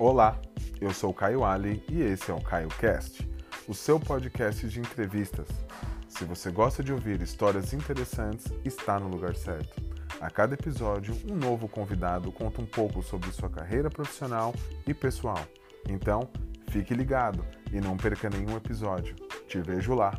Olá, eu sou o Caio Ali e esse é o Caio Cast, o seu podcast de entrevistas. Se você gosta de ouvir histórias interessantes, está no lugar certo. A cada episódio, um novo convidado conta um pouco sobre sua carreira profissional e pessoal. Então, fique ligado e não perca nenhum episódio. Te vejo lá!